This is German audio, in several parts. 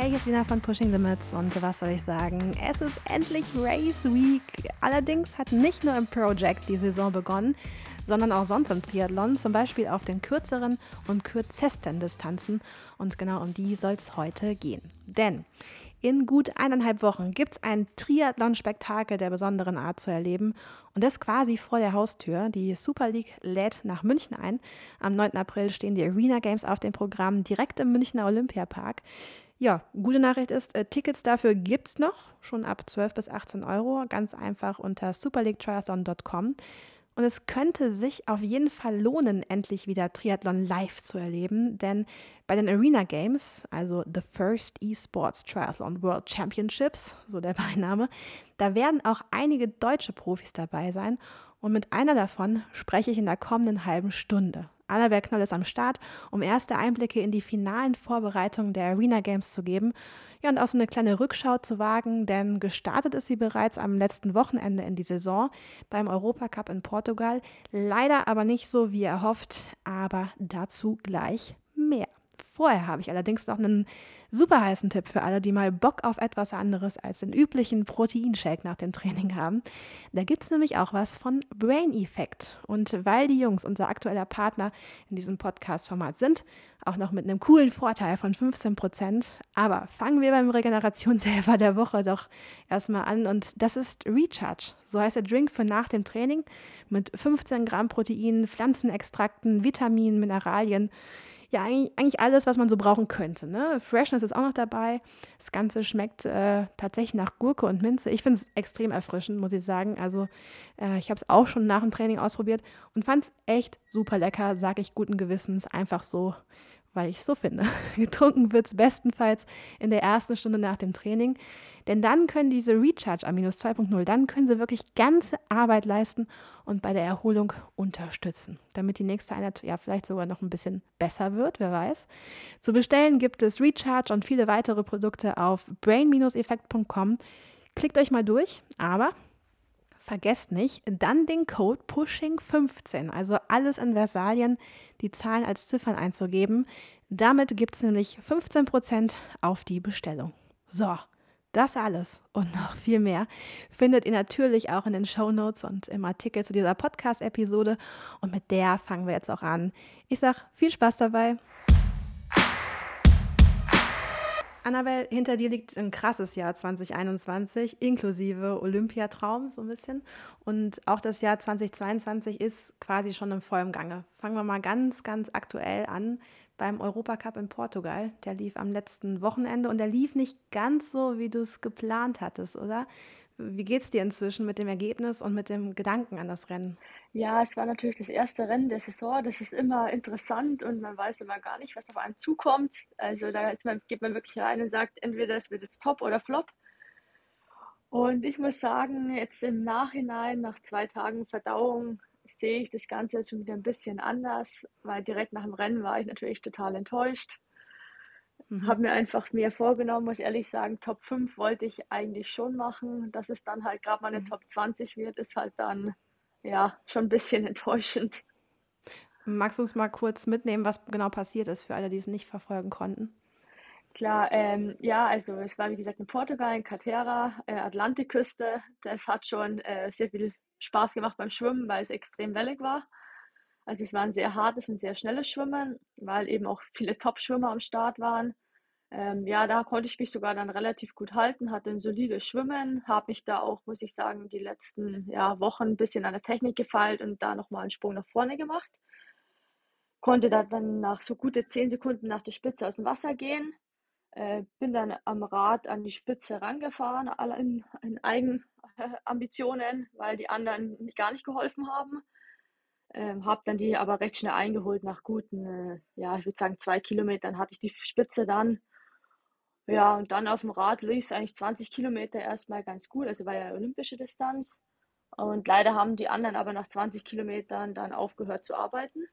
Hey, hier ist Lina von Pushing Limits und was soll ich sagen? Es ist endlich Race Week. Allerdings hat nicht nur im Project die Saison begonnen, sondern auch sonst im Triathlon, zum Beispiel auf den kürzeren und kürzesten Distanzen. Und genau um die soll es heute gehen. Denn in gut eineinhalb Wochen gibt es ein Triathlon-Spektakel der besonderen Art zu erleben und das quasi vor der Haustür. Die Super League lädt nach München ein. Am 9. April stehen die Arena Games auf dem Programm direkt im Münchner Olympiapark. Ja, gute Nachricht ist, äh, Tickets dafür gibt es noch, schon ab 12 bis 18 Euro, ganz einfach unter superleaguetriathlon.com. Und es könnte sich auf jeden Fall lohnen, endlich wieder Triathlon live zu erleben, denn bei den Arena Games, also The First Esports Triathlon World Championships, so der Beiname, da werden auch einige deutsche Profis dabei sein. Und mit einer davon spreche ich in der kommenden halben Stunde. Annabel Knoll ist am Start, um erste Einblicke in die finalen Vorbereitungen der Arena Games zu geben. Ja, und auch so eine kleine Rückschau zu wagen, denn gestartet ist sie bereits am letzten Wochenende in die Saison beim Europacup in Portugal. Leider aber nicht so wie erhofft, aber dazu gleich mehr. Vorher habe ich allerdings noch einen super heißen Tipp für alle, die mal Bock auf etwas anderes als den üblichen Proteinshake nach dem Training haben. Da gibt es nämlich auch was von Brain Effect. Und weil die Jungs unser aktueller Partner in diesem Podcast-Format sind, auch noch mit einem coolen Vorteil von 15 Prozent. Aber fangen wir beim Regenerationshelfer der Woche doch erstmal an. Und das ist Recharge. So heißt der Drink für nach dem Training mit 15 Gramm Protein, Pflanzenextrakten, Vitaminen, Mineralien ja eigentlich alles, was man so brauchen könnte. Ne? Freshness ist auch noch dabei. Das Ganze schmeckt äh, tatsächlich nach Gurke und Minze. Ich finde es extrem erfrischend, muss ich sagen. Also äh, ich habe es auch schon nach dem Training ausprobiert und fand es echt super lecker, sage ich guten Gewissens. Einfach so weil ich es so finde. Getrunken wird es bestenfalls in der ersten Stunde nach dem Training, denn dann können diese Recharge Aminos 2.0, dann können sie wirklich ganze Arbeit leisten und bei der Erholung unterstützen, damit die nächste Einheit ja vielleicht sogar noch ein bisschen besser wird, wer weiß. Zu bestellen gibt es Recharge und viele weitere Produkte auf brain-effekt.com. Klickt euch mal durch, aber vergesst nicht, dann den Code Pushing15, also alles in Versalien, die Zahlen als Ziffern einzugeben. Damit gibt es nämlich 15% auf die Bestellung. So, das alles und noch viel mehr findet ihr natürlich auch in den Show Notes und im Artikel zu dieser Podcast-Episode. Und mit der fangen wir jetzt auch an. Ich sage viel Spaß dabei. Annabelle, hinter dir liegt ein krasses Jahr 2021, inklusive Olympiatraum so ein bisschen. Und auch das Jahr 2022 ist quasi schon im vollen Gange. Fangen wir mal ganz, ganz aktuell an beim Europacup in Portugal. Der lief am letzten Wochenende und der lief nicht ganz so, wie du es geplant hattest, oder? Wie geht es dir inzwischen mit dem Ergebnis und mit dem Gedanken an das Rennen? Ja, es war natürlich das erste Rennen der Saison. Das ist immer interessant und man weiß immer gar nicht, was auf einen zukommt. Also da man, geht man wirklich rein und sagt, entweder es wird jetzt top oder flop. Und ich muss sagen, jetzt im Nachhinein, nach zwei Tagen Verdauung, sehe ich das Ganze jetzt schon wieder ein bisschen anders, weil direkt nach dem Rennen war ich natürlich total enttäuscht. Mhm. Habe mir einfach mehr vorgenommen, muss ehrlich sagen, Top 5 wollte ich eigentlich schon machen. Dass es dann halt gerade mal eine mhm. Top 20 wird, ist halt dann ja schon ein bisschen enttäuschend. Magst du uns mal kurz mitnehmen, was genau passiert ist für alle, die es nicht verfolgen konnten? Klar, ähm, ja, also es war wie gesagt in Portugal, in Catera, äh, Atlantikküste. Das hat schon äh, sehr viel Spaß gemacht beim Schwimmen, weil es extrem wellig war. Also es war ein sehr hartes und sehr schnelles Schwimmen, weil eben auch viele Top-Schwimmer am Start waren. Ähm, ja, da konnte ich mich sogar dann relativ gut halten, hatte ein solides Schwimmen, habe mich da auch, muss ich sagen, die letzten ja, Wochen ein bisschen an der Technik gefeilt und da nochmal einen Sprung nach vorne gemacht. Konnte da dann nach so gute zehn Sekunden nach der Spitze aus dem Wasser gehen, äh, bin dann am Rad an die Spitze rangefahren, alle in, in Eigenambitionen, weil die anderen gar nicht geholfen haben. Ähm, habe dann die aber recht schnell eingeholt. Nach guten, äh, ja, ich würde sagen, zwei Kilometern hatte ich die Spitze dann. Ja, und dann auf dem Rad lief es eigentlich 20 Kilometer erstmal ganz gut. Also war ja olympische Distanz. Und leider haben die anderen aber nach 20 Kilometern dann aufgehört zu arbeiten.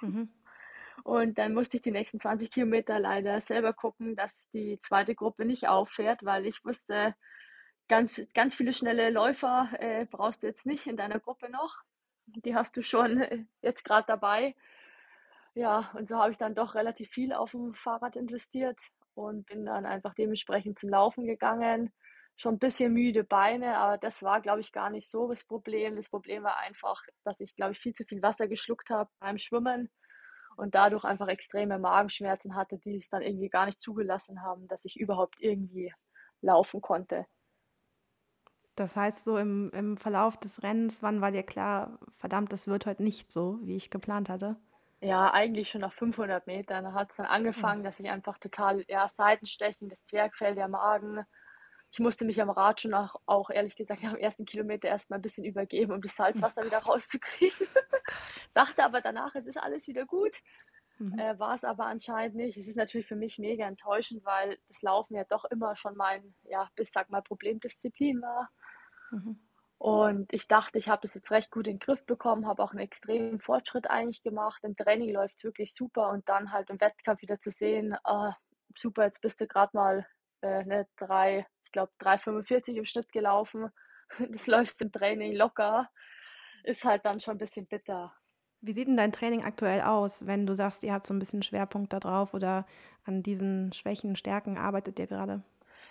Mhm. Und dann musste ich die nächsten 20 Kilometer leider selber gucken, dass die zweite Gruppe nicht auffährt, weil ich wusste, ganz, ganz viele schnelle Läufer äh, brauchst du jetzt nicht in deiner Gruppe noch. Die hast du schon äh, jetzt gerade dabei. Ja, und so habe ich dann doch relativ viel auf dem Fahrrad investiert und bin dann einfach dementsprechend zum Laufen gegangen. Schon ein bisschen müde Beine, aber das war, glaube ich, gar nicht so das Problem. Das Problem war einfach, dass ich, glaube ich, viel zu viel Wasser geschluckt habe beim Schwimmen und dadurch einfach extreme Magenschmerzen hatte, die es dann irgendwie gar nicht zugelassen haben, dass ich überhaupt irgendwie laufen konnte. Das heißt, so im, im Verlauf des Rennens, wann war dir klar, verdammt, das wird heute nicht so, wie ich geplant hatte? Ja, eigentlich schon nach 500 Metern. Da hat es dann angefangen, dass ich einfach total, ja, Seitenstechen, das Zwergfell, der Magen. Ich musste mich am Rad schon auch, auch ehrlich gesagt dem ersten Kilometer erstmal ein bisschen übergeben, um das Oh Salzwasser wieder Gott, rauszukriegen. oh. Dachte aber danach, es ist alles wieder gut. Mhm. Äh, war es aber anscheinend nicht. Es ist natürlich für mich mega enttäuschend, weil das Laufen ja doch immer schon mein, ja, bis sag mal, Problemdisziplin war. Mhm. Und ich dachte, ich habe das jetzt recht gut in den Griff bekommen, habe auch einen extremen Fortschritt eigentlich gemacht. Im Training läuft es wirklich super und dann halt im Wettkampf wieder zu sehen, ah, super, jetzt bist du gerade mal äh, ne, drei, ich glaube 3,45 im Schnitt gelaufen. Das läuft im Training locker, ist halt dann schon ein bisschen bitter. Wie sieht denn dein Training aktuell aus, wenn du sagst, ihr habt so ein bisschen Schwerpunkt da drauf oder an diesen Schwächen, Stärken arbeitet ihr gerade?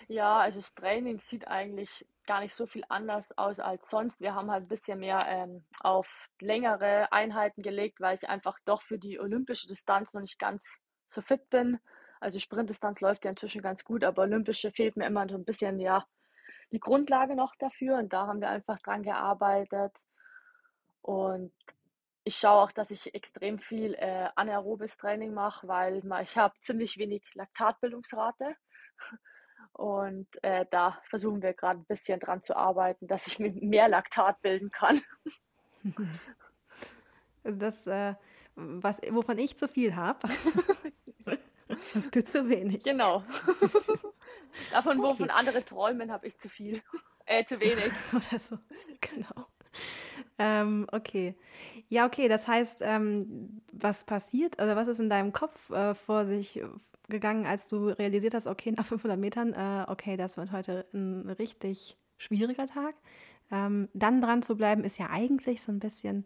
Ja, also das Training sieht eigentlich gar nicht so viel anders aus als sonst. Wir haben halt ein bisschen mehr ähm, auf längere Einheiten gelegt, weil ich einfach doch für die olympische Distanz noch nicht ganz so fit bin. Also Sprintdistanz läuft ja inzwischen ganz gut, aber olympische fehlt mir immer so ein bisschen, ja, die Grundlage noch dafür und da haben wir einfach dran gearbeitet. Und ich schaue auch, dass ich extrem viel äh, anaerobes Training mache, weil ich habe ziemlich wenig Laktatbildungsrate. Und äh, da versuchen wir gerade ein bisschen dran zu arbeiten, dass ich mir mehr Laktat bilden kann. Also das, äh, was, wovon ich zu viel habe, hast du zu wenig. Genau. Davon, wovon Okay. andere träumen, habe ich zu viel. Äh, zu wenig. Oder so, genau. Ähm, okay. Ja, okay, das heißt, ähm, was passiert oder was ist in deinem Kopf äh, vor sich gegangen, als du realisiert hast, okay, nach 500 Metern, äh, okay, das wird heute ein richtig schwieriger Tag. Ähm, dann dran zu bleiben, ist ja eigentlich so ein bisschen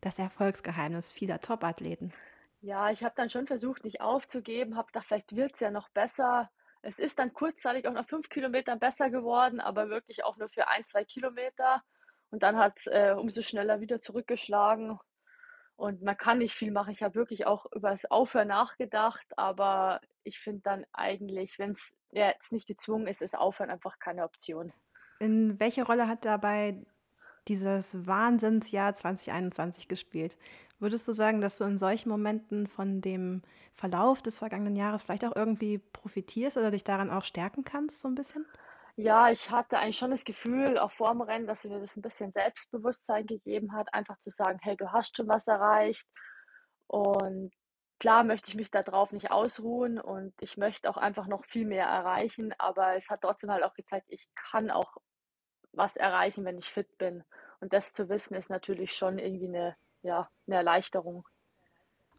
das Erfolgsgeheimnis vieler Top-Athleten. Ja, ich habe dann schon versucht, nicht aufzugeben, habe gedacht, vielleicht wird es ja noch besser. Es ist dann kurzzeitig auch nach fünf Kilometern besser geworden, aber wirklich auch nur für ein, zwei Kilometer. Und dann hat es äh, umso schneller wieder zurückgeschlagen. Und man kann nicht viel machen. Ich habe wirklich auch über das Aufhören nachgedacht, aber ich finde dann eigentlich, wenn es jetzt nicht gezwungen ist, ist Aufhören einfach keine Option. In welche Rolle hat dabei dieses Wahnsinnsjahr 2021 gespielt? Würdest du sagen, dass du in solchen Momenten von dem Verlauf des vergangenen Jahres vielleicht auch irgendwie profitierst oder dich daran auch stärken kannst, so ein bisschen? Ja, ich hatte eigentlich schon das Gefühl, auch vor dem Rennen, dass mir das ein bisschen Selbstbewusstsein gegeben hat, einfach zu sagen, hey, du hast schon was erreicht. Und klar möchte ich mich da drauf nicht ausruhen und ich möchte auch einfach noch viel mehr erreichen, aber es hat trotzdem halt auch gezeigt, ich kann auch was erreichen, wenn ich fit bin. Und das zu wissen, ist natürlich schon irgendwie eine, ja, eine Erleichterung.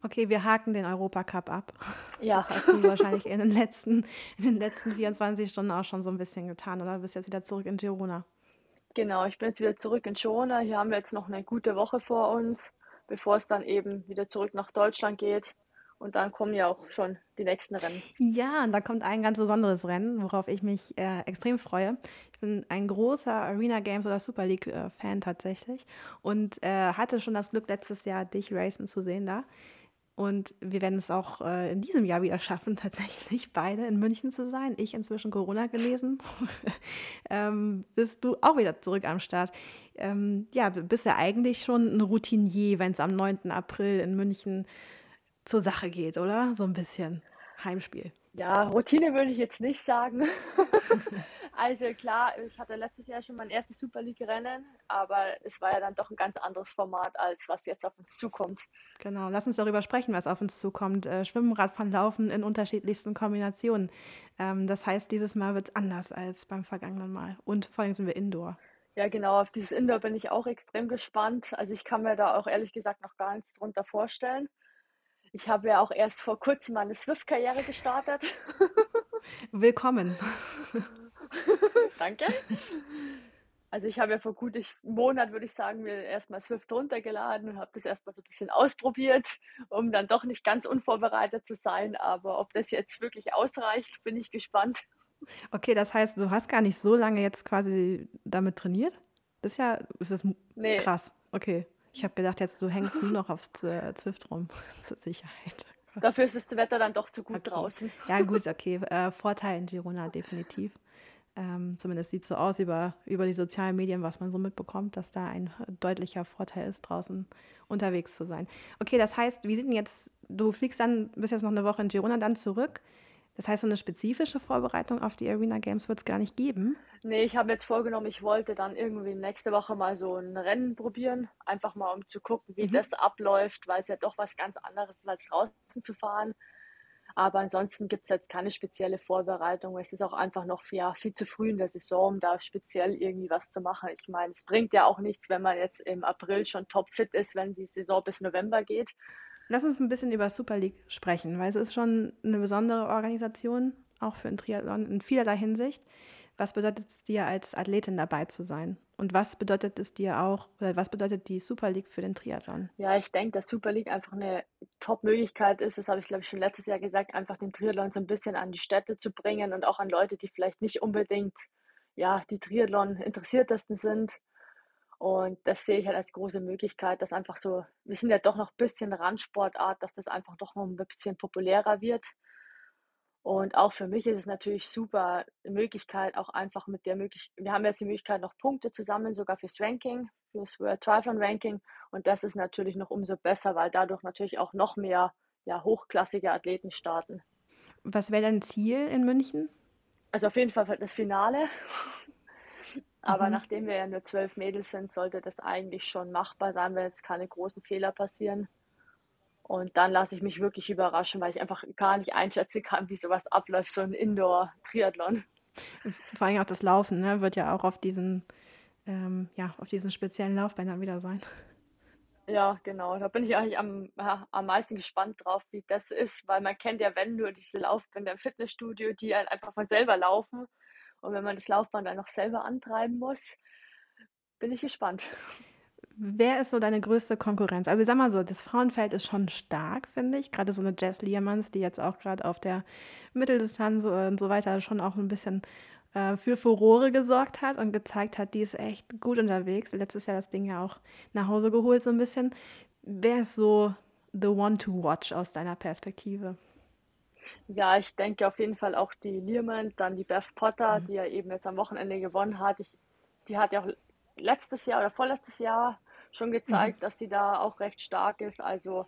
Okay, wir haken den Europacup ab. Ja, Das hast du wahrscheinlich in den letzten, in den letzten 24 Stunden auch schon so ein bisschen getan, oder? Du bist jetzt wieder zurück in Girona. genau. Ich bin jetzt wieder zurück in Schoner. Hier haben wir jetzt noch eine gute Woche vor uns, bevor es dann eben wieder zurück nach Deutschland geht. Und dann kommen ja auch schon die nächsten Rennen. Ja, und da kommt ein ganz besonderes Rennen, worauf ich mich äh, extrem freue. Ich bin ein großer Arena Games oder Super League äh, Fan tatsächlich und äh, hatte schon das Glück, letztes Jahr dich racen zu sehen da. Und wir werden es auch äh, in diesem Jahr wieder schaffen, tatsächlich beide in München zu sein. Ich inzwischen Corona gelesen. ähm, bist du auch wieder zurück am Start. Ähm, ja, bist ja eigentlich schon ein Routinier, wenn es am 9. April in München zur Sache geht, oder? So ein bisschen Heimspiel. Ja, Routine würde ich jetzt nicht sagen. Also klar, ich hatte letztes Jahr schon mein erstes Super League-Rennen, aber es war ja dann doch ein ganz anderes Format, als was jetzt auf uns zukommt. Genau, lass uns darüber sprechen, was auf uns zukommt. Äh, Schwimmen, Radfahren, Laufen in unterschiedlichsten Kombinationen. Ähm, das heißt, dieses Mal wird es anders als beim vergangenen Mal. Und vor allem sind wir Indoor. Ja, genau, auf dieses Indoor bin ich auch extrem gespannt. Also ich kann mir da auch ehrlich gesagt noch gar nichts drunter vorstellen. Ich habe ja auch erst vor kurzem meine Swift-Karriere gestartet. Willkommen. Danke. Also ich habe ja vor gut einem Monat, würde ich sagen, mir erstmal Swift runtergeladen und habe das erstmal so ein bisschen ausprobiert, um dann doch nicht ganz unvorbereitet zu sein. Aber ob das jetzt wirklich ausreicht, bin ich gespannt. Okay, das heißt, du hast gar nicht so lange jetzt quasi damit trainiert? Das ist ja, ist das Nee, krass. Okay. Ich habe gedacht, jetzt du hängst nur noch auf Zwift rum. Zur Sicherheit. dafür ist das Wetter dann doch zu gut Okay. draußen. Ja, gut, okay. Äh, Vorteil in Girona definitiv. Ähm, zumindest sieht so aus über, über die sozialen Medien, was man so mitbekommt, dass da ein deutlicher Vorteil ist, draußen unterwegs zu sein. Okay, das heißt, wie sieht denn jetzt, du fliegst dann, bist jetzt noch eine Woche in Girona dann zurück. Das heißt, so eine spezifische Vorbereitung auf die Arena Games wird es gar nicht geben. Nee, ich habe jetzt vorgenommen, ich wollte dann irgendwie nächste Woche mal so ein Rennen probieren, einfach mal um zu gucken, wie Mhm. das abläuft, weil es ja doch was ganz anderes ist, als draußen zu fahren. Aber ansonsten gibt es jetzt keine spezielle Vorbereitung. Es ist auch einfach noch ja, viel zu früh in der Saison, um da speziell irgendwie was zu machen. Ich meine, es bringt ja auch nichts, wenn man jetzt im April schon topfit ist, wenn die Saison bis November geht. Lass uns ein bisschen über Super League sprechen, weil es ist schon eine besondere Organisation, auch für den Triathlon in vielerlei Hinsicht. Was bedeutet es dir, als Athletin dabei zu sein? Und was bedeutet es dir auch, oder was bedeutet die Super League für den Triathlon? Ja, ich denke, dass Super League einfach eine Top-Möglichkeit ist. Das habe ich, glaube ich, schon letztes Jahr gesagt, einfach den Triathlon so ein bisschen an die Städte zu bringen und auch an Leute, die vielleicht nicht unbedingt ja, die Triathlon interessiertesten sind. Und das sehe ich halt als große Möglichkeit, dass einfach so, wir sind ja doch noch ein bisschen Randsportart, dass das einfach doch noch ein bisschen populärer wird. Und auch für mich ist es natürlich super eine Möglichkeit, auch einfach mit der Möglichkeit, wir haben jetzt die Möglichkeit, noch Punkte zu sammeln, sogar fürs Ranking, fürs World Triathlon Ranking. Und das ist natürlich noch umso besser, weil dadurch natürlich auch noch mehr ja, hochklassige Athleten starten. Was wäre dein Ziel in München? Also auf jeden Fall das Finale. Aber Mhm. nachdem wir ja nur zwölf Mädels sind, sollte das eigentlich schon machbar sein, wenn jetzt keine großen Fehler passieren. Und dann lasse ich mich wirklich überraschen, weil ich einfach gar nicht einschätzen kann, wie sowas abläuft, so ein Indoor-Triathlon. Vor allem auch das Laufen, ne, wird ja auch auf diesen, ähm, ja, auf diesen speziellen Laufbändern wieder sein. Ja, genau. Da bin ich eigentlich am, ja, am meisten gespannt drauf, wie das ist, weil man kennt ja, wenn nur diese Laufbänder im Fitnessstudio, die halt einfach von selber laufen. Und wenn man das Laufband dann noch selber antreiben muss, bin ich gespannt. Wer ist so deine größte Konkurrenz? Also ich sag mal so, das Frauenfeld ist schon stark, finde ich. Gerade so eine Jess Liermanns, die jetzt auch gerade auf der Mitteldistanz und so weiter schon auch ein bisschen äh, für Furore gesorgt hat und gezeigt hat, die ist echt gut unterwegs. Letztes Jahr das Ding ja auch nach Hause geholt so ein bisschen. Wer ist so the one to watch aus deiner Perspektive? Ja, ich denke auf jeden Fall auch die Liermann, dann die Beth Potter, Mhm. die ja eben jetzt am Wochenende gewonnen hat. Ich, die hat ja auch letztes Jahr oder vorletztes Jahr schon Mhm. gezeigt, dass die da auch recht stark ist. Also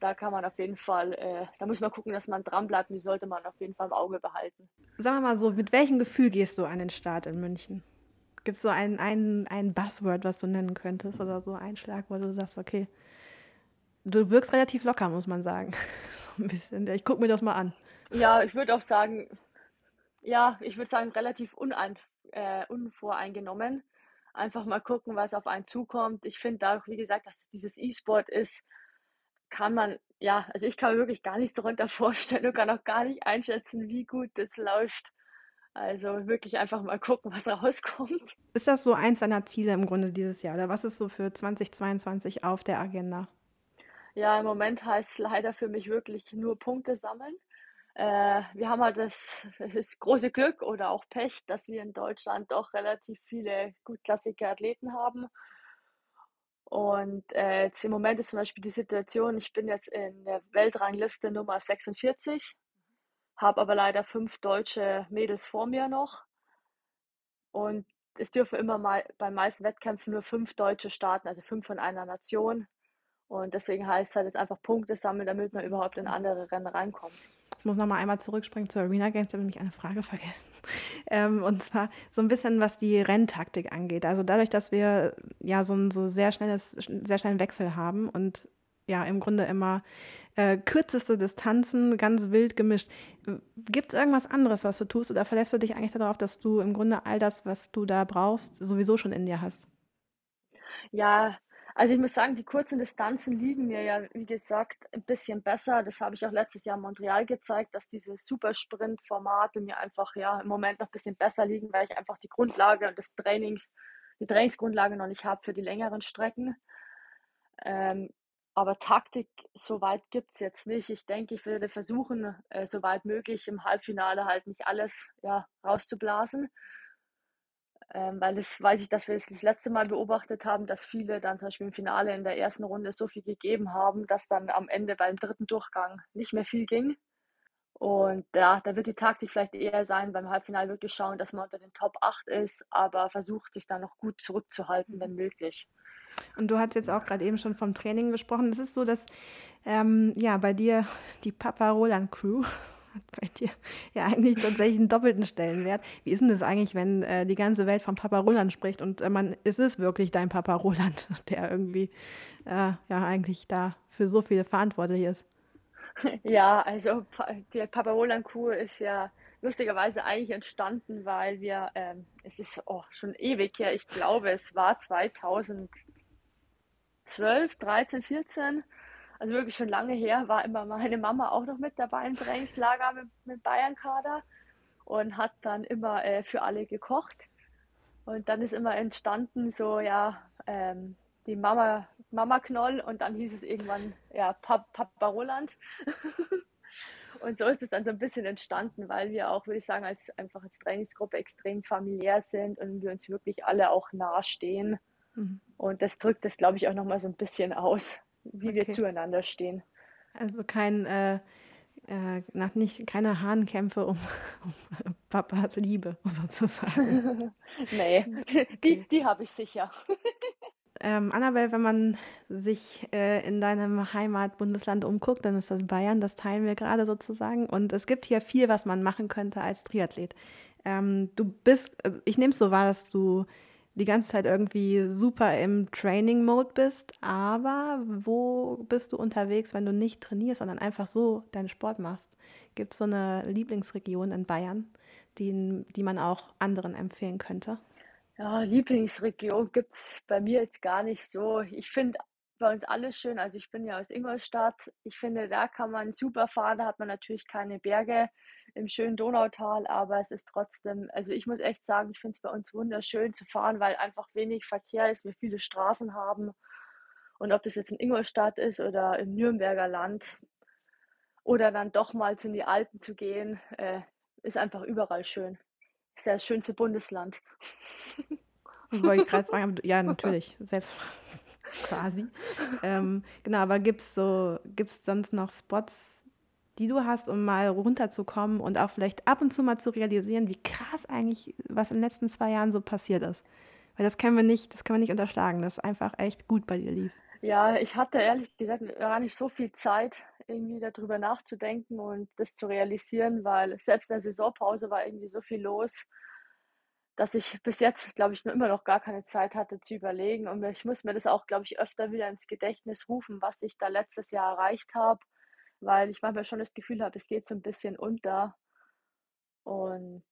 da kann man auf jeden Fall, äh, da muss man gucken, dass man dran bleibt und die sollte man auf jeden Fall im Auge behalten. Sagen wir mal so, mit welchem Gefühl gehst du an den Start in München? Gibt es so ein, ein, ein Buzzword, was du nennen könntest oder so ein Schlag, wo du sagst, okay, du wirkst relativ locker, muss man sagen. So ein bisschen. Ich gucke mir das mal an. Ja, ich würde auch sagen, ja, ich würde sagen, relativ unein, äh, unvoreingenommen. Einfach mal gucken, was auf einen zukommt. Ich finde dadurch, wie gesagt, dass es dieses E-Sport ist, kann man, ja, also ich kann mir wirklich gar nichts darunter vorstellen und kann auch gar nicht einschätzen, wie gut das läuft. Also wirklich einfach mal gucken, was rauskommt. Ist das so eins deiner Ziele im Grunde dieses Jahr? Oder was ist so für 2022 auf der Agenda? Ja, im Moment heißt es leider für mich wirklich nur Punkte sammeln. Äh, wir haben halt das, das große Glück oder auch Pech, dass wir in Deutschland doch relativ viele gutklassige Athleten haben. Und äh, jetzt im Moment ist zum Beispiel die Situation, ich bin jetzt in der Weltrangliste Nummer 46, habe aber leider fünf deutsche Mädels vor mir noch. Und es dürfen immer mal bei meisten Wettkämpfen nur fünf Deutsche starten, also fünf von einer Nation. Und deswegen heißt es halt jetzt einfach Punkte sammeln, damit man überhaupt in andere Rennen reinkommt. Ich muss noch mal einmal zurückspringen zur Arena Games, ich habe nämlich eine Frage vergessen. Ähm, und zwar so ein bisschen, was die Renntaktik angeht. Also dadurch, dass wir ja so ein so sehr schnelles, sehr schnellen Wechsel haben und ja im Grunde immer äh, kürzeste Distanzen, ganz wild gemischt. Gibt es irgendwas anderes, was du tust, oder verlässt du dich eigentlich darauf, dass du im Grunde all das, was du da brauchst, sowieso schon in dir hast? Ja, also ich muss sagen, die kurzen Distanzen liegen mir ja, wie gesagt, ein bisschen besser. Das habe ich auch letztes Jahr in Montreal gezeigt, dass diese Supersprint-Formate mir einfach ja im Moment noch ein bisschen besser liegen, weil ich einfach die Grundlage und des Trainings die Trainingsgrundlage noch nicht habe für die längeren Strecken. Ähm, aber Taktik soweit gibt es jetzt nicht. Ich denke, ich werde versuchen, äh, soweit möglich im Halbfinale halt nicht alles ja, rauszublasen. Ähm, weil das weiß ich, dass wir es das letzte Mal beobachtet haben, dass viele dann zum Beispiel im Finale in der ersten Runde so viel gegeben haben, dass dann am Ende beim dritten Durchgang nicht mehr viel ging. Und ja, da wird die Taktik vielleicht eher sein, beim Halbfinale wirklich schauen, dass man unter den Top 8 ist, aber versucht sich dann noch gut zurückzuhalten, wenn möglich. Und du hast jetzt auch gerade eben schon vom Training gesprochen. Es ist so, dass ähm, ja bei dir die Papa Roland Crew hat bei dir ja eigentlich tatsächlich einen doppelten Stellenwert. Wie ist denn das eigentlich, wenn äh, die ganze Welt vom Papa Roland spricht und äh, man, es wirklich dein Papa Roland, der irgendwie äh, ja eigentlich da für so viele verantwortlich ist? Ja, also die Papa Roland Crew ist ja lustigerweise eigentlich entstanden, weil wir, ähm, es ist oh, schon ewig her, ich glaube, es war 2012, 13, 14 also wirklich schon lange her, war immer meine Mama auch noch mit dabei im Trainingslager mit, mit Bayern-Kader und hat dann immer äh, für alle gekocht. Und dann ist immer entstanden, so ja, ähm, die Mama, Mama Knoll und dann hieß es irgendwann, ja, Pap Papa Roland. und so ist es dann so ein bisschen entstanden, weil wir auch, würde ich sagen, als einfach als Trainingsgruppe extrem familiär sind und wir uns wirklich alle auch nahestehen. Mhm. Und das drückt das, glaube ich, auch nochmal so ein bisschen aus wie okay. wir zueinander stehen. Also kein, äh, äh, nach nicht, keine Hahnkämpfe um, um Papas Liebe sozusagen. nee, okay. die, die habe ich sicher. Ähm, Annabelle, wenn man sich äh, in deinem Heimatbundesland umguckt, dann ist das Bayern, das teilen wir gerade sozusagen. Und es gibt hier viel, was man machen könnte als Triathlet. Ähm, du bist, also ich nehme es so wahr, dass du die ganze Zeit irgendwie super im Training-Mode bist, aber wo bist du unterwegs, wenn du nicht trainierst, sondern einfach so deinen Sport machst? Gibt es so eine Lieblingsregion in Bayern, die, die man auch anderen empfehlen könnte? Ja, Lieblingsregion gibt es bei mir jetzt gar nicht so. Ich finde bei uns alles schön. Also ich bin ja aus Ingolstadt. Ich finde, da kann man super fahren. Da hat man natürlich keine Berge im schönen Donautal, aber es ist trotzdem, also ich muss echt sagen, ich finde es bei uns wunderschön zu fahren, weil einfach wenig Verkehr ist, wir viele Straßen haben. Und ob das jetzt in Ingolstadt ist oder im Nürnberger Land oder dann doch mal in die Alpen zu gehen, äh, ist einfach überall schön. Ist ja das schönste Bundesland. Wollte ich gerade fragen, ja, natürlich, selbst quasi. Ähm, genau, aber gibt es so, gibt's sonst noch Spots, die du hast, um mal runterzukommen und auch vielleicht ab und zu mal zu realisieren, wie krass eigentlich, was in den letzten zwei Jahren so passiert ist. Weil das können wir nicht, das können wir nicht unterschlagen, dass einfach echt gut bei dir lief. Ja, ich hatte ehrlich gesagt gar nicht so viel Zeit, irgendwie darüber nachzudenken und das zu realisieren, weil selbst in der Saisonpause war irgendwie so viel los, dass ich bis jetzt, glaube ich, nur immer noch gar keine Zeit hatte zu überlegen. Und ich muss mir das auch, glaube ich, öfter wieder ins Gedächtnis rufen, was ich da letztes Jahr erreicht habe weil ich manchmal schon das Gefühl habe, es geht so ein bisschen unter. Und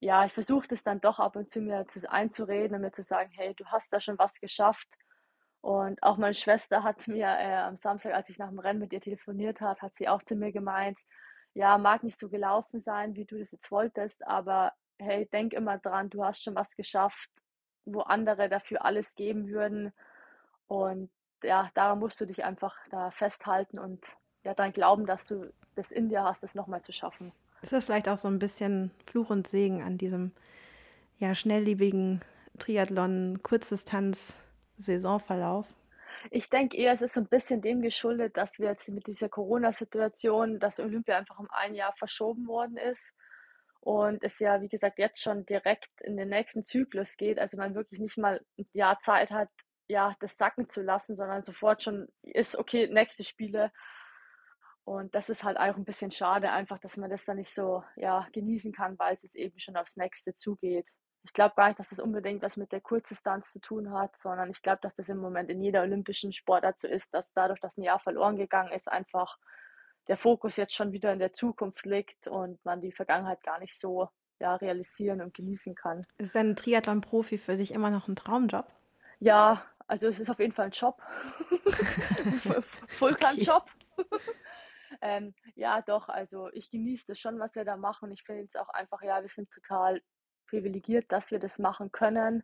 ja, ich versuche das dann doch ab und zu mir einzureden und mir zu sagen, hey, du hast da schon was geschafft. Und auch meine Schwester hat mir äh, am Samstag, als ich nach dem Rennen mit ihr telefoniert habe, hat sie auch zu mir gemeint, ja, mag nicht so gelaufen sein, wie du das jetzt wolltest, aber hey, denk immer dran, du hast schon was geschafft, wo andere dafür alles geben würden. Und ja, daran musst du dich einfach da festhalten und ja, dann glauben, dass du das in dir hast, das nochmal zu schaffen. Ist das vielleicht auch so ein bisschen Fluch und Segen an diesem ja, schnelllebigen Triathlon, Kurzdistanz, Saisonverlauf? Ich denke eher, es ist so ein bisschen dem geschuldet, dass wir jetzt mit dieser Corona-Situation, dass Olympia einfach um ein Jahr verschoben worden ist und es ja, wie gesagt, jetzt schon direkt in den nächsten Zyklus geht, also man wirklich nicht mal ein Jahr Zeit hat, ja, das sacken zu lassen, sondern sofort schon ist, okay, nächste Spiele und das ist halt auch ein bisschen schade, einfach, dass man das dann nicht so ja, genießen kann, weil es jetzt eben schon aufs nächste zugeht. Ich glaube gar nicht, dass das unbedingt was mit der Kurzdistanz zu tun hat, sondern ich glaube, dass das im Moment in jeder olympischen Sportart so ist, dass dadurch, dass ein Jahr verloren gegangen ist, einfach der Fokus jetzt schon wieder in der Zukunft liegt und man die Vergangenheit gar nicht so ja, realisieren und genießen kann. Ist ein Triathlon-Profi für dich immer noch ein Traumjob? Ja, also es ist auf jeden Fall ein Job. Fulltime-Job. Ähm, ja, doch, also ich genieße das schon, was wir da machen. Ich finde es auch einfach, ja, wir sind total privilegiert, dass wir das machen können.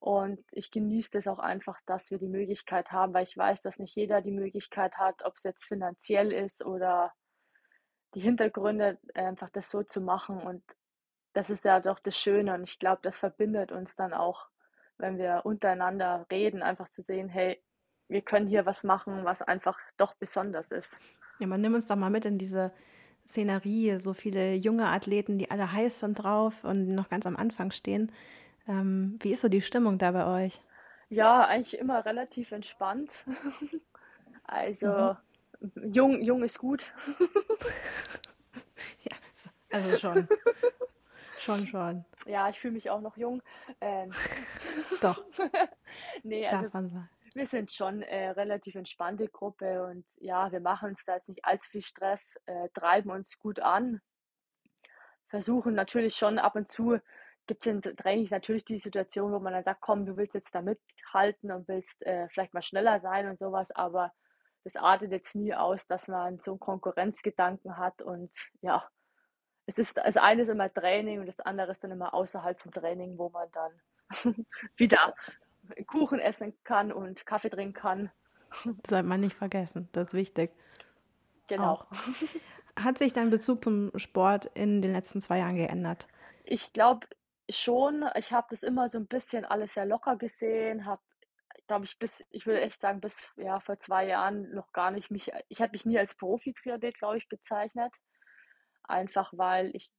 Und ich genieße das auch einfach, dass wir die Möglichkeit haben, weil ich weiß, dass nicht jeder die Möglichkeit hat, ob es jetzt finanziell ist oder die Hintergründe, einfach das so zu machen. Und das ist ja doch das Schöne. Und ich glaube, das verbindet uns dann auch, wenn wir untereinander reden, einfach zu sehen, hey, wir können hier was machen, was einfach doch besonders ist. Ja, man nimmt uns doch mal mit in diese Szenerie, so viele junge Athleten, die alle heiß sind drauf und noch ganz am Anfang stehen. Ähm, wie ist so die Stimmung da bei euch? Ja, eigentlich immer relativ entspannt. Mhm. Also jung, jung ist gut. Ja, also schon, schon, schon. Ja, ich fühle mich auch noch jung. Ähm, Doch, nee, also darf man sagen. wir sind schon äh, relativ entspannte Gruppe und ja, wir machen uns da jetzt nicht allzu viel Stress, äh, treiben uns gut an, versuchen natürlich schon ab und zu gibt es in Trainings natürlich die Situation, wo man dann sagt, komm, du willst jetzt da mithalten und willst äh, vielleicht mal schneller sein und sowas, aber das artet jetzt nie aus, dass man so einen Konkurrenzgedanken hat und ja, es ist das eine ist immer Training und das andere ist dann immer außerhalb vom Training, wo man dann wieder Kuchen essen kann und Kaffee trinken kann. Das sollte man nicht vergessen, das ist wichtig. Genau. Auch. Hat sich dein Bezug zum Sport in den letzten zwei Jahren geändert? Ich glaube schon, ich habe das immer so ein bisschen alles sehr locker gesehen, habe, glaube ich, bis ich würde echt sagen, bis, ja, vor 2 Jahren noch gar nicht mich ich hätte mich nie als Profi-Triathlet, glaube ich, bezeichnet, einfach weil ich,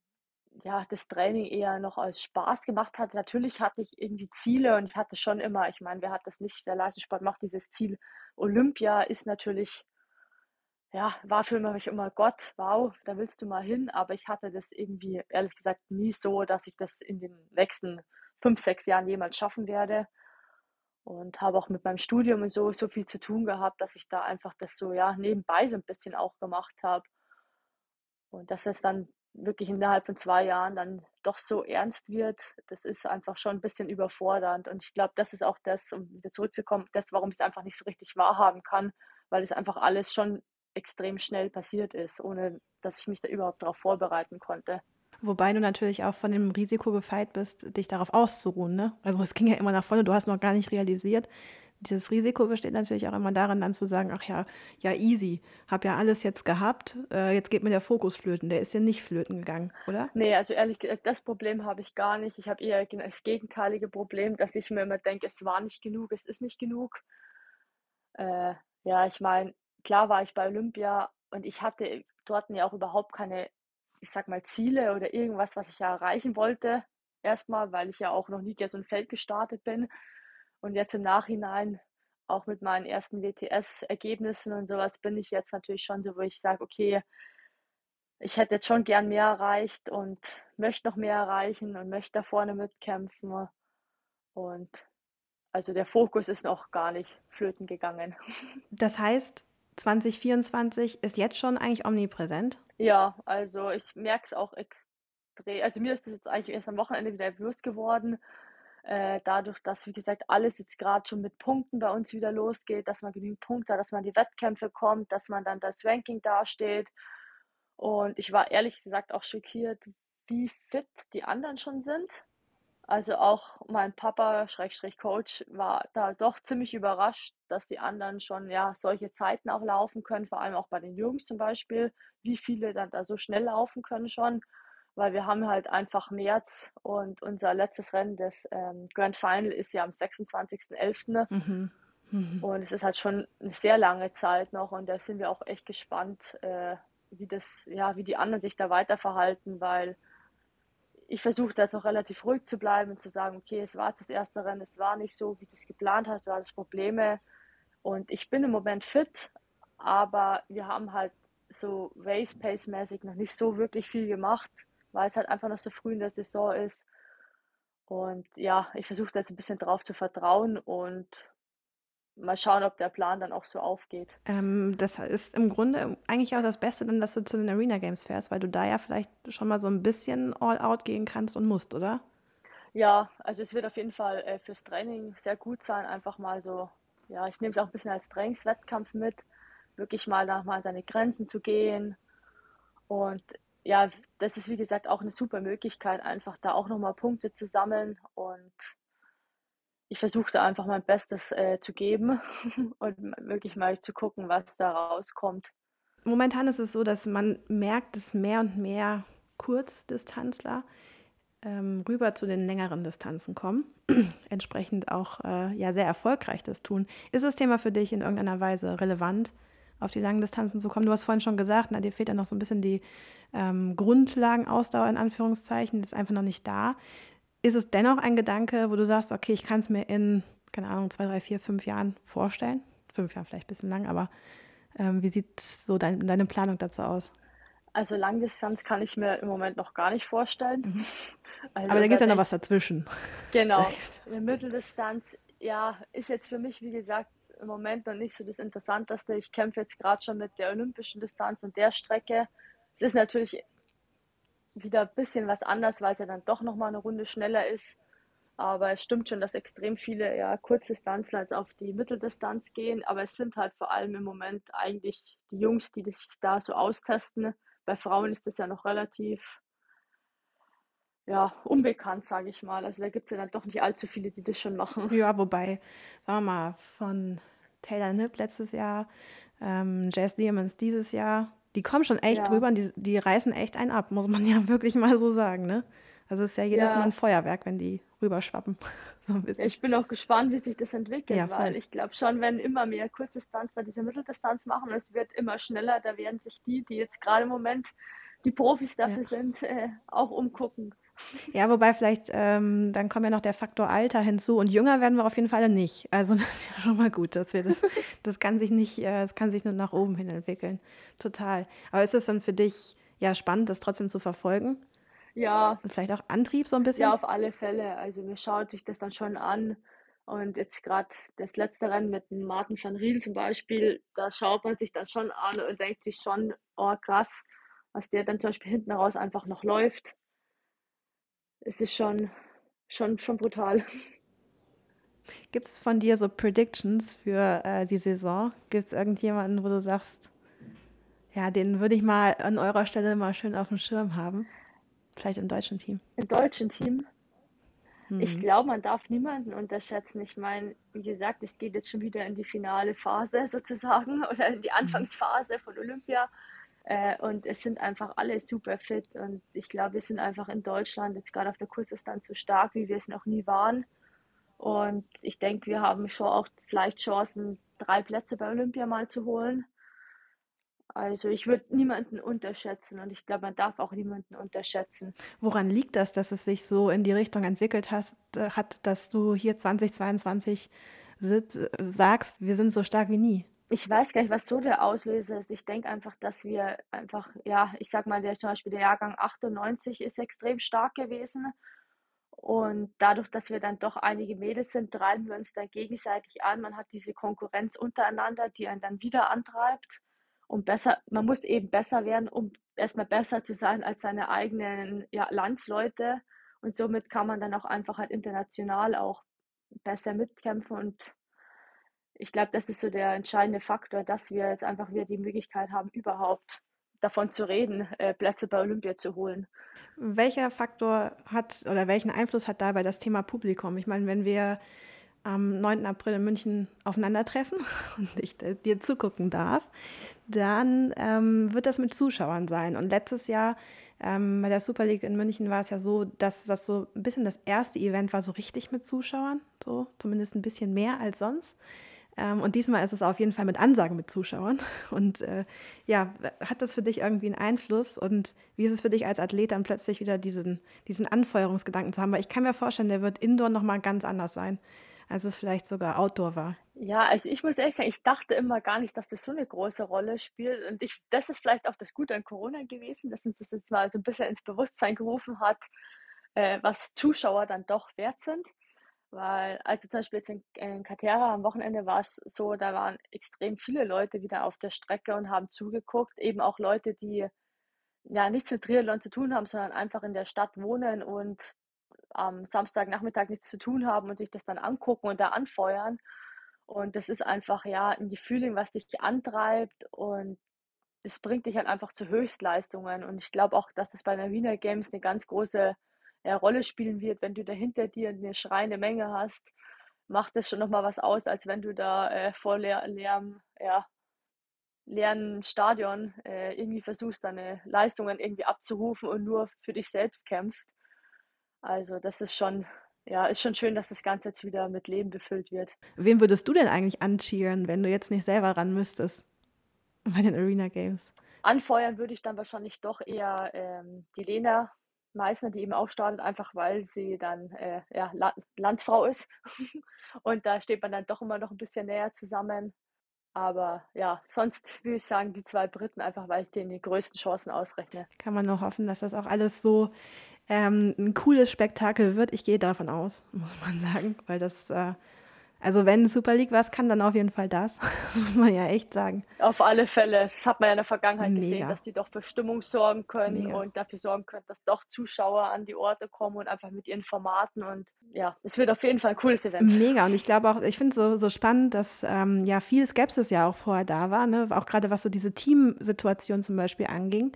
ja, das Training eher noch als Spaß gemacht hat. Natürlich hatte ich irgendwie Ziele und ich hatte schon immer ich meine, wer hat das nicht? Der Leistungssport macht dieses Ziel Olympia ist natürlich ja, war für mich immer Gott, wow, da willst du mal hin, aber ich hatte das irgendwie ehrlich gesagt nie so, dass ich das in den nächsten 5, 6 Jahren jemals schaffen werde. Und habe auch mit meinem Studium und so so viel zu tun gehabt, dass ich da einfach das so, ja, nebenbei so ein bisschen auch gemacht habe. Und dass es dann wirklich innerhalb von 2 Jahren dann doch so ernst wird, das ist einfach schon ein bisschen überfordernd. Und ich glaube, das ist auch das, um wieder zurückzukommen, das, warum ich es einfach nicht so richtig wahrhaben kann, weil es einfach alles schon extrem schnell passiert ist, ohne dass ich mich da überhaupt darauf vorbereiten konnte. Wobei du natürlich auch von dem Risiko gefeit bist, dich darauf auszuruhen. Ne? Also es ging ja immer nach vorne, du hast noch gar nicht realisiert. Dieses Risiko besteht natürlich auch immer darin, dann zu sagen, ach ja, ja easy, hab ja alles jetzt gehabt, äh, jetzt geht mir der Fokus flöten. Der ist ja nicht flöten gegangen, oder? Nee, also ehrlich gesagt, das Problem habe ich gar nicht. Ich habe eher genau das gegenteilige Problem, dass ich mir immer denke, es war nicht genug, es ist nicht genug. Äh, ja, ich meine, klar war ich bei Olympia und ich hatte dort ja auch überhaupt keine, ich sag mal, Ziele oder irgendwas, was ich ja erreichen wollte. Erstmal, weil ich ja auch noch nie so ein Feld gestartet bin. Und jetzt im Nachhinein, auch mit meinen ersten WTS-Ergebnissen und sowas, bin ich jetzt natürlich schon so, wo ich sage, okay, ich hätte jetzt schon gern mehr erreicht und möchte noch mehr erreichen und möchte da vorne mitkämpfen. Und also der Fokus ist noch gar nicht flöten gegangen. Das heißt, 2024 ist jetzt schon eigentlich omnipräsent? Ja, also ich merke es auch extrem. Also mir ist das jetzt eigentlich erst am Wochenende wieder bewusst geworden, äh, dadurch, dass, wie gesagt, alles jetzt gerade schon mit Punkten bei uns wieder losgeht, dass man genügend Punkte hat, dass man die Wettkämpfe kommt, dass man dann das Ranking dasteht. Und ich war ehrlich gesagt auch schockiert, wie fit die anderen schon sind. Also auch mein Papa, Schrägstrich Coach, war da doch ziemlich überrascht, dass die anderen schon ja solche Zeiten auch laufen können, vor allem auch bei den Jungs zum Beispiel, wie viele dann da so schnell laufen können schon, weil wir haben halt einfach März und unser letztes Rennen, das ähm, Grand Final, ist ja am 26.11. Mhm. Mhm. Und es ist halt schon eine sehr lange Zeit noch und da sind wir auch echt gespannt, äh, wie das, ja, wie die anderen sich da weiterverhalten, weil ich versuche da jetzt noch relativ ruhig zu bleiben und zu sagen, okay, es war jetzt das erste Rennen, es war nicht so, wie du es geplant hast, du hattest Probleme und ich bin im Moment fit, aber wir haben halt so Race Pace mäßig noch nicht so wirklich viel gemacht, weil es halt einfach noch so früh in der Saison ist. Und ja, ich versuche da jetzt ein bisschen drauf zu vertrauen und mal schauen, ob der Plan dann auch so aufgeht. Ähm, das ist im Grunde eigentlich auch das Beste, dann, dass du zu den Arena Games fährst, weil du da ja vielleicht schon mal so ein bisschen all out gehen kannst und musst, oder? Ja, also es wird auf jeden Fall äh, fürs Training sehr gut sein, einfach mal so, ja, ich nehme es auch ein bisschen als Trainingswettkampf mit, wirklich mal nach mal seine Grenzen zu gehen. Und ja, das ist wie gesagt auch eine super Möglichkeit, einfach da auch nochmal Punkte zu sammeln und ich versuche da einfach mein Bestes äh, zu geben und wirklich mal zu gucken, was da rauskommt. Momentan ist es so, dass man merkt, dass mehr und mehr Kurzdistanzler ähm, rüber zu den längeren Distanzen kommen, entsprechend auch äh, ja sehr erfolgreich das tun. Ist das Thema für dich in irgendeiner Weise relevant, auf die langen Distanzen zu kommen? Du hast vorhin schon gesagt, na, dir fehlt ja noch so ein bisschen die ähm, Grundlagenausdauer in Anführungszeichen, das ist einfach noch nicht da. Ist es dennoch ein Gedanke, wo du sagst, okay, ich kann es mir in, keine Ahnung, zwei, drei, vier, fünf Jahren vorstellen? Fünf Jahre vielleicht ein bisschen lang, aber ähm, wie sieht so dein, deine Planung dazu aus? Also Langdistanz kann ich mir im Moment noch gar nicht vorstellen. Mhm. Also, aber da gibt es ja noch was dazwischen. Genau. Eine Mitteldistanz, ja, ist jetzt für mich, wie gesagt, im Moment noch nicht so das Interessanteste. Ich kämpfe jetzt gerade schon mit der olympischen Distanz und der Strecke. Es ist natürlich wieder ein bisschen was anders, weil es ja dann doch nochmal eine Runde schneller ist. Aber es stimmt schon, dass extrem viele ja, Kurzdistanzler jetzt auf die Mitteldistanz gehen. Aber es sind halt vor allem im Moment eigentlich die Jungs, die sich da so austesten. Bei Frauen ist das ja noch relativ ja, unbekannt, sage ich mal. Also da gibt es ja dann doch nicht allzu viele, die das schon machen. Ja, wobei, sagen wir mal, von Taylor Nipp letztes Jahr, ähm, Jazz Diamonds dieses Jahr, die kommen schon echt ja. drüber und die, die reißen echt einen ab, muss man ja wirklich mal so sagen, ne? Also es ist ja jedes ja. Mal ein Feuerwerk, wenn die rüberschwappen. so ich bin auch gespannt, wie sich das entwickelt, ja, weil ich glaube schon, wenn immer mehr Kurzdistanzler diese Mitteldistanz machen, es wird immer schneller, da werden sich die, die jetzt gerade im Moment die Profis dafür sind, äh, auch umgucken. Ja, wobei vielleicht, ähm, dann kommt ja noch der Faktor Alter hinzu und jünger werden wir auf jeden Fall nicht. Also das ist ja schon mal gut, dass wir das, das kann sich nicht, äh, das kann sich nur nach oben hin entwickeln. Total. Aber ist es dann für dich ja spannend, das trotzdem zu verfolgen? Ja. Und vielleicht auch Antrieb so ein bisschen? Ja, auf alle Fälle. Also mir schaut sich das dann schon an. Und jetzt gerade das letzte Rennen mit Martin van Riel zum Beispiel, da schaut man sich dann schon an und denkt sich schon, oh krass, was der dann zum Beispiel hinten raus einfach noch läuft es ist schon, schon, schon brutal. Gibt es von dir so Predictions für äh, die Saison? Gibt es irgendjemanden, wo du sagst, ja, den würde ich mal an eurer Stelle mal schön auf dem Schirm haben? Vielleicht im deutschen Team. Im deutschen Team? Hm. Ich glaube, man darf niemanden unterschätzen. Ich meine, wie gesagt, es geht jetzt schon wieder in die finale Phase sozusagen oder in die mhm. Anfangsphase von Olympia. Äh, und es sind einfach alle super fit. Und ich glaube, wir sind einfach in Deutschland jetzt gerade auf der Kurzdistanz so stark, wie wir es noch nie waren. Und ich denke, wir haben schon auch vielleicht Chancen, drei Plätze bei Olympia mal zu holen. Also ich würde niemanden unterschätzen und ich glaube, man darf auch niemanden unterschätzen. Woran liegt das, dass es sich so in die Richtung entwickelt hast, äh, hat, dass du hier 2022 sitz, sagst, wir sind so stark wie nie? Ich weiß gar nicht, was so der Auslöser ist. Ich denke einfach, dass wir einfach, ja, ich sag mal, der, zum Beispiel der Jahrgang 98 ist extrem stark gewesen. Und dadurch, dass wir dann doch einige Mädels sind, treiben wir uns da gegenseitig an. Man hat diese Konkurrenz untereinander, die einen dann wieder antreibt. Und besser, man muss eben besser werden, um erstmal besser zu sein als seine eigenen ja, Landsleute. Und somit kann man dann auch einfach halt international auch besser mitkämpfen und ich glaube, das ist so der entscheidende Faktor, dass wir jetzt einfach wieder die Möglichkeit haben, überhaupt davon zu reden, äh, Plätze bei Olympia zu holen. Welcher Faktor hat oder welchen Einfluss hat dabei das Thema Publikum? Ich meine, wenn wir am 9. April in München aufeinandertreffen und ich dir zugucken darf, dann ähm, wird das mit Zuschauern sein. Und letztes Jahr ähm, bei der Super League in München war es ja so, dass das so ein bisschen das erste Event war, so richtig mit Zuschauern, so zumindest ein bisschen mehr als sonst. Ähm, und diesmal ist es auf jeden Fall mit Ansagen mit Zuschauern. Und äh, ja, hat das für dich irgendwie einen Einfluss? Und wie ist es für dich als Athlet dann plötzlich wieder diesen, diesen Anfeuerungsgedanken zu haben? Weil ich kann mir vorstellen, der wird Indoor nochmal ganz anders sein, als es vielleicht sogar Outdoor war. Ja, also ich muss ehrlich sagen, ich dachte immer gar nicht, dass das so eine große Rolle spielt. Und ich, das ist vielleicht auch das Gute an Corona gewesen, dass uns das jetzt mal so ein bisschen ins Bewusstsein gerufen hat, äh, was Zuschauer dann doch wert sind. Weil, also zum Beispiel jetzt in, in Katera am Wochenende war es so, da waren extrem viele Leute wieder auf der Strecke und haben zugeguckt. Eben auch Leute, die ja nichts mit Triathlon zu tun haben, sondern einfach in der Stadt wohnen und am Samstagnachmittag nichts zu tun haben und sich das dann angucken und da anfeuern. Und das ist einfach ja ein Gefühl, was dich antreibt und es bringt dich halt einfach zu Höchstleistungen. Und ich glaube auch, dass das bei den Wiener Games eine ganz große äh, Rolle spielen wird, wenn du da hinter dir eine schreiende Menge hast. macht das schon noch mal was aus, als wenn du da, äh, vor leer leerem ja, leeren Stadion, äh, irgendwie versuchst, deine Leistungen irgendwie abzurufen und nur für dich selbst kämpfst. Also, das ist schon ja, ist schon schön, dass das Ganze jetzt wieder mit Leben befüllt wird. Wen würdest du denn eigentlich ancheeren, wenn du jetzt nicht selber ran müsstest bei den Arena Games? Anfeuern würde ich dann wahrscheinlich doch eher, ähm, die Lena Meissner, die eben auch startet, einfach weil sie dann, äh, ja, La Landsfrau ist. Und da steht man dann doch immer noch ein bisschen näher zusammen. Aber ja, sonst würde ich sagen, die zwei Briten, einfach weil ich denen die größten Chancen ausrechne. Kann man nur hoffen, dass das auch alles so ähm, ein cooles Spektakel wird. Ich gehe davon aus, muss man sagen, weil das, äh, also wenn Super League was kann, dann auf jeden Fall das. Das muss man ja echt sagen. Auf alle Fälle. Das hat man ja in der Vergangenheit Mega. gesehen, dass die doch für Stimmung sorgen können Mega. und dafür sorgen können, dass doch Zuschauer an die Orte kommen und einfach mit ihren Formaten und ja, es wird auf jeden Fall ein cooles Event. Mega und ich glaube auch, ich finde es so, so spannend, dass ähm, ja viel Skepsis ja auch vorher da war, ne? auch gerade was so diese Teamsituation zum Beispiel anging.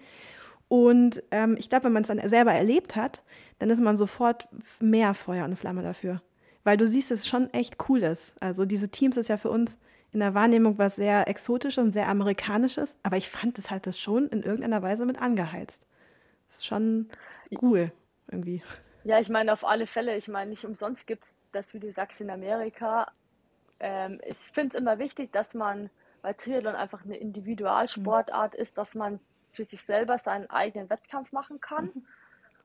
Und ähm, ich glaube, wenn man es dann selber erlebt hat, dann ist man sofort mehr Feuer und Flamme dafür. Weil du siehst, dass es schon echt cool ist. Also diese Teams ist ja für uns in der Wahrnehmung was sehr Exotisches und sehr Amerikanisches. Aber ich fand, das hat das schon in irgendeiner Weise mit angeheizt. Das ist schon cool irgendwie. Ja, ich meine, auf alle Fälle. Ich meine, nicht umsonst gibt es das, wie du sagst, in Amerika. Ähm, ich finde es immer wichtig, dass man, weil Triathlon einfach eine Individualsportart mhm. ist, dass man für sich selber seinen eigenen Wettkampf machen kann mhm.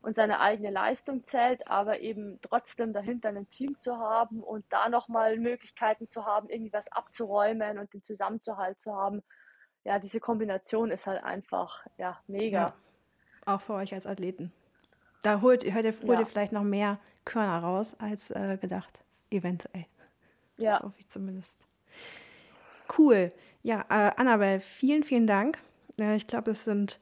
Und seine eigene Leistung zählt, aber eben trotzdem dahinter ein Team zu haben und da nochmal Möglichkeiten zu haben, irgendwie was abzuräumen und den Zusammenzuhalt zu haben. Ja, diese Kombination ist halt einfach ja, mega. Ja, auch für euch als Athleten. Da holt, hört ihr, holt ja. ihr vielleicht noch mehr Körner raus als äh, gedacht, eventuell. Ja. Hoffe ich zumindest. Cool. Ja, äh, Annabelle, vielen, vielen Dank ich glaube, es sind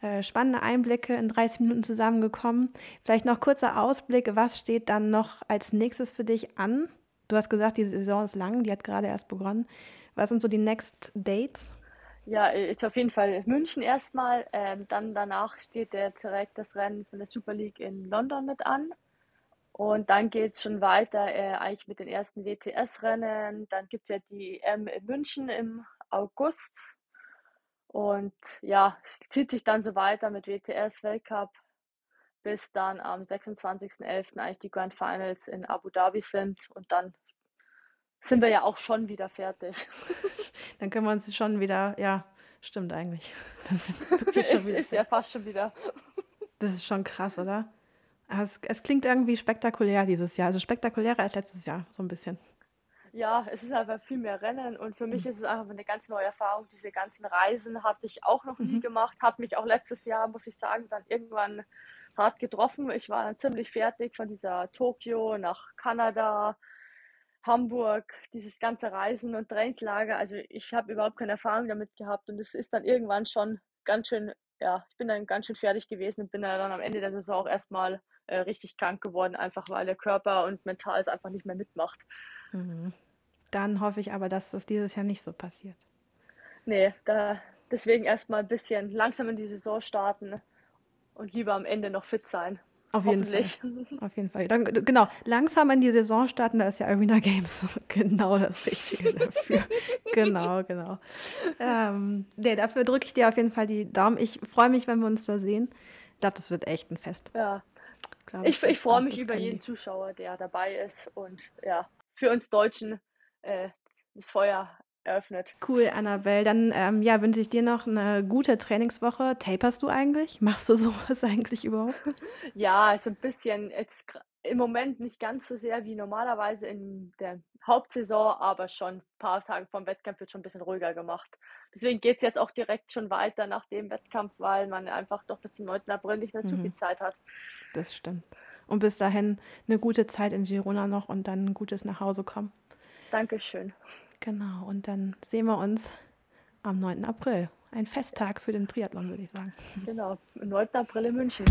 äh, spannende Einblicke in 30 Minuten zusammengekommen. Vielleicht noch kurzer Ausblick, was steht dann noch als nächstes für dich an? Du hast gesagt, die Saison ist lang, die hat gerade erst begonnen. Was sind so die Next Dates? Ja, ist auf jeden Fall München erstmal. Ähm, dann danach steht der direkt das Rennen von der Super League in London mit an. Und dann geht es schon weiter, äh, eigentlich mit den ersten WTS-Rennen. Dann gibt es ja die EM in München im August. Und ja, es zieht sich dann so weiter mit WTS Weltcup, bis dann am 26.11. eigentlich die Grand Finals in Abu Dhabi sind und dann sind wir ja auch schon wieder fertig. Dann können wir uns schon wieder, ja, stimmt eigentlich. ist, ist ja fast schon wieder. Das ist schon krass, oder? Es, es klingt irgendwie spektakulär dieses Jahr, also spektakulärer als letztes Jahr, so ein bisschen ja, es ist einfach viel mehr Rennen und für mich mhm. ist es einfach eine ganz neue Erfahrung. Diese ganzen Reisen hatte ich auch noch nie mhm. gemacht, habe mich auch letztes Jahr, muss ich sagen, dann irgendwann hart getroffen. Ich war dann ziemlich fertig von dieser Tokio nach Kanada, Hamburg, dieses ganze Reisen und Trainingslager. Also ich habe überhaupt keine Erfahrung damit gehabt und es ist dann irgendwann schon ganz schön, ja, ich bin dann ganz schön fertig gewesen und bin dann am Ende der Saison auch erstmal äh, richtig krank geworden, einfach weil der Körper und mental es einfach nicht mehr mitmacht. Mhm. Dann hoffe ich aber, dass das dieses Jahr nicht so passiert. Nee, da deswegen erstmal ein bisschen langsam in die Saison starten und lieber am Ende noch fit sein. Auf jeden Fall. Auf jeden Fall. Dann, genau, langsam in die Saison starten, da ist ja Arena Games genau das Richtige dafür. genau, genau. Ähm, nee, dafür drücke ich dir auf jeden Fall die Daumen. Ich freue mich, wenn wir uns da sehen. Ich glaube, das wird echt ein Fest. Ja. ich, ich, ich freue mich über jeden. Zuschauer, der dabei ist. Und ja, für uns Deutschen äh, das Feuer eröffnet. Cool, Annabelle. Dann ähm, ja, wünsche ich dir noch eine gute Trainingswoche. Taperst du eigentlich? Machst du sowas eigentlich überhaupt? Ja, so ein bisschen. Jetzt im Moment nicht ganz so sehr wie normalerweise in der Hauptsaison, aber schon ein paar Tage vom Wettkampf wird schon ein bisschen ruhiger gemacht. Deswegen geht es jetzt auch direkt schon weiter nach dem Wettkampf, weil man einfach doch bis zum 9. April nicht mehr mhm. zu viel Zeit hat. Das stimmt. Und bis dahin eine gute Zeit in Girona noch und dann ein gutes nach Hause kommen. Dankeschön. Genau, und dann sehen wir uns am 9. April. Ein Festtag für den Triathlon, würde ich sagen. Genau, am 9. April in München.